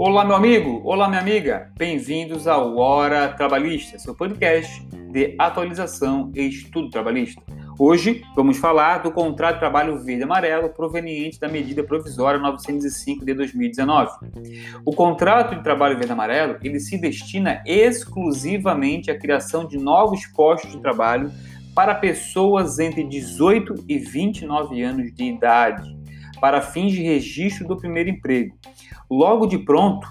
Olá, meu amigo! Olá, minha amiga! Bem-vindos ao Hora Trabalhista, seu podcast de atualização e estudo trabalhista. Hoje vamos falar do contrato de trabalho verde amarelo proveniente da medida provisória 905 de 2019. O contrato de trabalho verde amarelo ele se destina exclusivamente à criação de novos postos de trabalho para pessoas entre 18 e 29 anos de idade, para fins de registro do primeiro emprego Logo de pronto,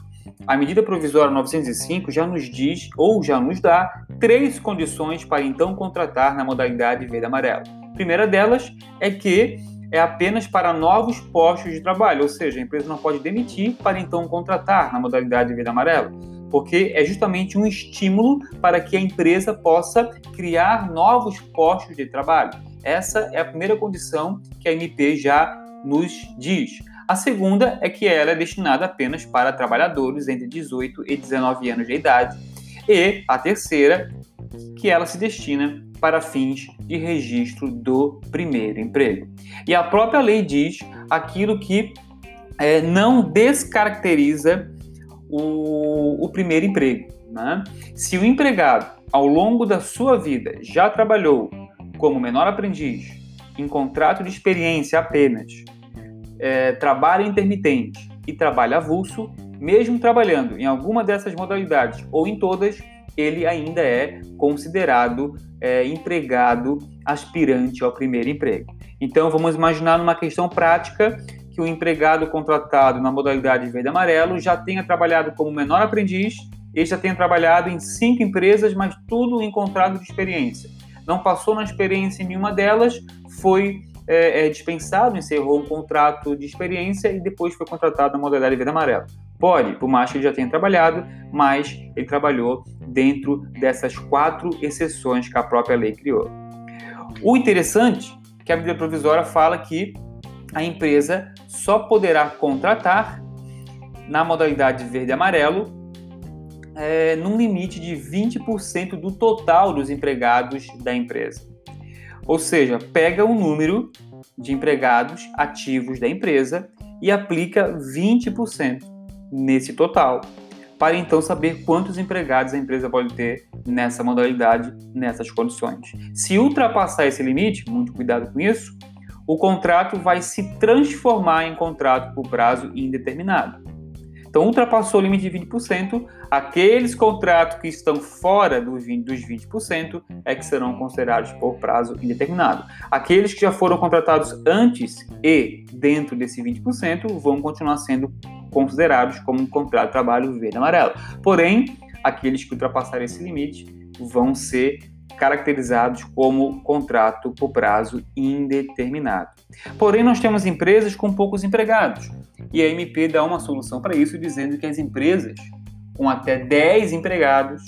a medida provisória 905 já nos diz ou já nos dá três condições para então contratar na modalidade verde-amarelo. A primeira delas é que é apenas para novos postos de trabalho, ou seja, a empresa não pode demitir para então contratar na modalidade verde-amarelo, porque é justamente um estímulo para que a empresa possa criar novos postos de trabalho. Essa é a primeira condição que a MP já nos diz. A segunda é que ela é destinada apenas para trabalhadores entre 18 e 19 anos de idade. E a terceira, que ela se destina para fins de registro do primeiro emprego. E a própria lei diz aquilo que é, não descaracteriza o, o primeiro emprego. Né? Se o empregado, ao longo da sua vida, já trabalhou como menor aprendiz, em contrato de experiência apenas, é, trabalho intermitente e trabalho avulso, mesmo trabalhando em alguma dessas modalidades ou em todas, ele ainda é considerado é, empregado aspirante ao primeiro emprego. Então, vamos imaginar numa questão prática que o empregado contratado na modalidade verde amarelo já tenha trabalhado como menor aprendiz, ele já tenha trabalhado em cinco empresas, mas tudo em contrato de experiência. Não passou na experiência em nenhuma delas, foi é, é, dispensado, encerrou um contrato de experiência e depois foi contratado na modalidade verde amarelo. Pode, por mais que ele já tenha trabalhado, mas ele trabalhou dentro dessas quatro exceções que a própria lei criou. O interessante é que a medida provisória fala que a empresa só poderá contratar na modalidade verde amarelo é, num limite de 20% do total dos empregados da empresa. Ou seja, pega o número de empregados ativos da empresa e aplica 20% nesse total, para então saber quantos empregados a empresa pode ter nessa modalidade, nessas condições. Se ultrapassar esse limite, muito cuidado com isso, o contrato vai se transformar em contrato por prazo indeterminado. Então, ultrapassou o limite de 20%, aqueles contratos que estão fora dos 20%, dos 20% é que serão considerados por prazo indeterminado. Aqueles que já foram contratados antes e dentro desse 20% vão continuar sendo considerados como um contrato de trabalho verde amarelo. Porém, aqueles que ultrapassarem esse limite vão ser caracterizados como contrato por prazo indeterminado. Porém, nós temos empresas com poucos empregados e a MP dá uma solução para isso, dizendo que as empresas com até 10 empregados,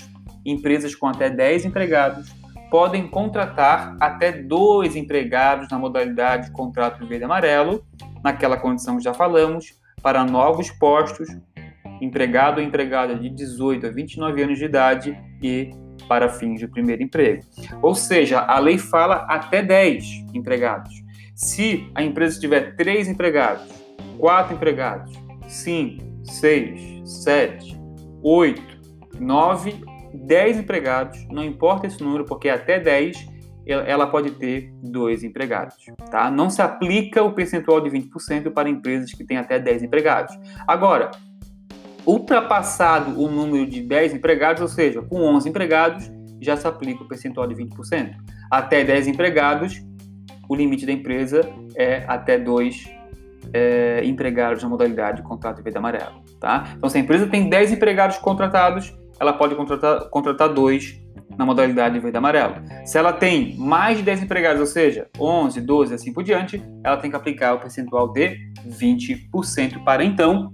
empresas com até 10 empregados, podem contratar até dois empregados na modalidade de contrato verde amarelo, naquela condição que já falamos, para novos postos, empregado ou empregada de 18 a 29 anos de idade e para fins de primeiro emprego. Ou seja, a lei fala até 10 empregados. Se a empresa tiver 3 empregados, 4 empregados, 5, 6, 7, 8, 9, 10 empregados, não importa esse número, porque até 10 ela pode ter dois empregados. Tá? Não se aplica o percentual de 20% para empresas que têm até 10 empregados. Agora, Ultrapassado o número de 10 empregados, ou seja, com 11 empregados, já se aplica o percentual de 20%. Até 10 empregados, o limite da empresa é até 2 é, empregados na modalidade de contrato verde amarelo. Tá? Então, se a empresa tem 10 empregados contratados, ela pode contratar, contratar dois na modalidade verde amarelo. Se ela tem mais de 10 empregados, ou seja, 11, 12 assim por diante, ela tem que aplicar o percentual de 20% para então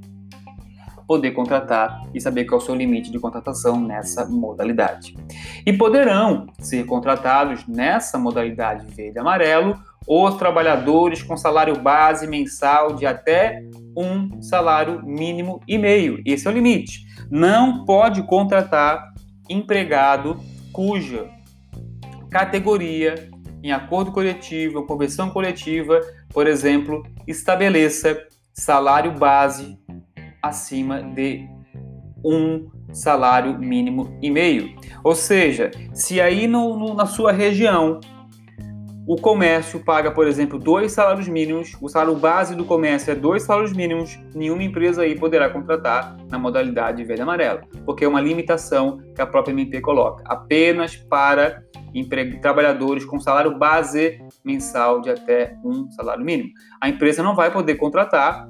poder contratar e saber qual é o seu limite de contratação nessa modalidade. E poderão ser contratados nessa modalidade verde e amarelo os trabalhadores com salário base mensal de até um salário mínimo e meio. Esse é o limite. Não pode contratar empregado cuja categoria, em acordo coletivo convenção coletiva, por exemplo, estabeleça salário base acima de um salário mínimo e meio. Ou seja, se aí no, no, na sua região o comércio paga, por exemplo, dois salários mínimos, o salário base do comércio é dois salários mínimos, nenhuma empresa aí poderá contratar na modalidade verde amarelo, porque é uma limitação que a própria MP coloca, apenas para trabalhadores com salário base mensal de até um salário mínimo. A empresa não vai poder contratar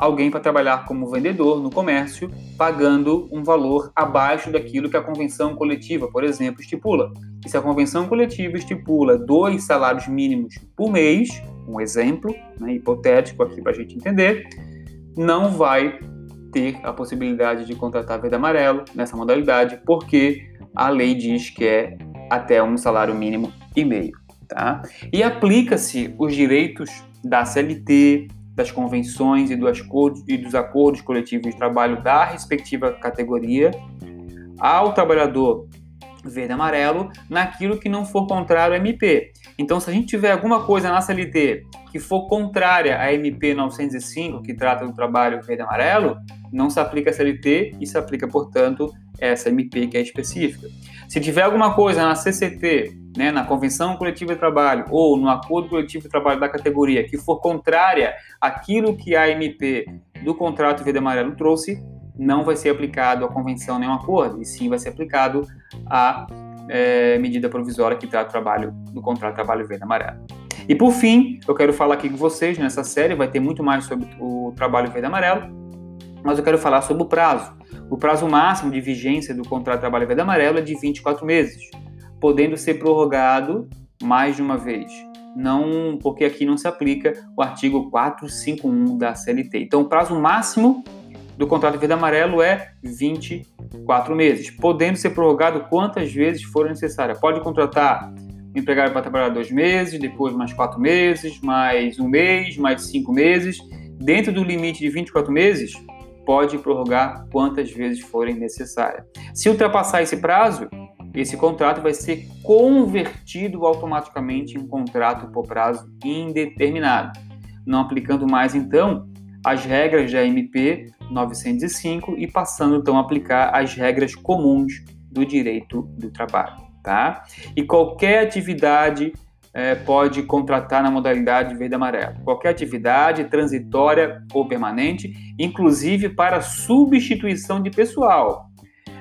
alguém para trabalhar como vendedor no comércio, pagando um valor abaixo daquilo que a convenção coletiva, por exemplo, estipula. E se a convenção coletiva estipula dois salários mínimos por mês, um exemplo né, hipotético aqui para a gente entender, não vai ter a possibilidade de contratar verde amarelo nessa modalidade, porque a lei diz que é até um salário mínimo e meio. Tá? E aplica-se os direitos da CLT, das convenções e, do acordos, e dos acordos coletivos de trabalho da respectiva categoria ao trabalhador verde amarelo naquilo que não for contrário ao MP. Então, se a gente tiver alguma coisa na CLT que for contrária à MP 905, que trata do trabalho verde amarelo, não se aplica a CLT e se aplica, portanto, essa MP que é específica. Se tiver alguma coisa na CCT, né, na Convenção Coletiva de Trabalho ou no Acordo Coletivo de Trabalho da categoria que for contrária àquilo que a MP do contrato verde amarelo trouxe, não vai ser aplicado a convenção nem ao acordo, e sim vai ser aplicado a é, medida provisória que trata o trabalho do contrato de trabalho verde amarelo. E por fim, eu quero falar aqui com vocês nessa série, vai ter muito mais sobre o trabalho verde amarelo, mas eu quero falar sobre o prazo. O prazo máximo de vigência do contrato de trabalho verde amarelo é de 24 meses, podendo ser prorrogado mais de uma vez. Não, porque aqui não se aplica o artigo 451 da CLT. Então, o prazo máximo do contrato verde amarelo é 24 meses, podendo ser prorrogado quantas vezes for necessário. Pode contratar o empregado para trabalhar dois meses, depois mais quatro meses, mais um mês, mais cinco meses. Dentro do limite de 24 meses, pode prorrogar quantas vezes forem necessárias. Se ultrapassar esse prazo, esse contrato vai ser convertido automaticamente em contrato por prazo indeterminado, não aplicando mais então as regras da MP 905 e passando então a aplicar as regras comuns do direito do trabalho, tá? E qualquer atividade é, pode contratar na modalidade verde amarelo. Qualquer atividade transitória ou permanente, inclusive para substituição de pessoal.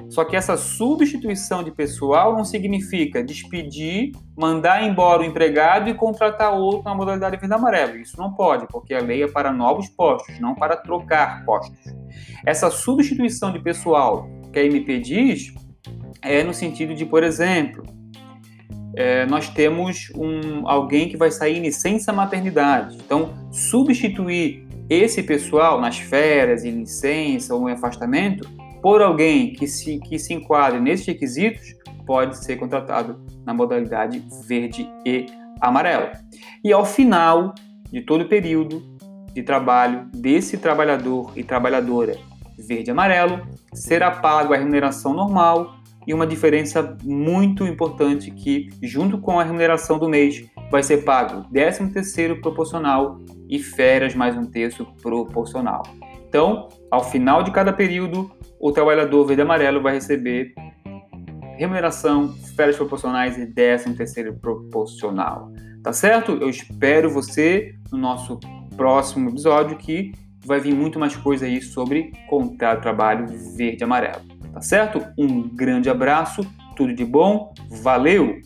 Só que essa substituição de pessoal não significa despedir, mandar embora o empregado e contratar outro na modalidade verde amarelo. Isso não pode, porque a lei é para novos postos, não para trocar postos. Essa substituição de pessoal que a MP diz é no sentido de, por exemplo, é, nós temos um, alguém que vai sair em licença maternidade. Então, substituir esse pessoal nas férias, em licença ou em afastamento, por alguém que se, que se enquadre nesses requisitos, pode ser contratado na modalidade verde e amarelo. E ao final de todo o período de trabalho desse trabalhador e trabalhadora verde e amarelo, será pago a remuneração normal e uma diferença muito importante que, junto com a remuneração do mês, vai ser pago 13º proporcional e férias mais um terço proporcional. Então, ao final de cada período, o trabalhador verde amarelo vai receber remuneração, férias proporcionais e 13º proporcional. Tá certo? Eu espero você no nosso próximo episódio que vai vir muito mais coisa aí sobre contrato trabalho verde amarelo. Tá certo? Um grande abraço, tudo de bom, valeu!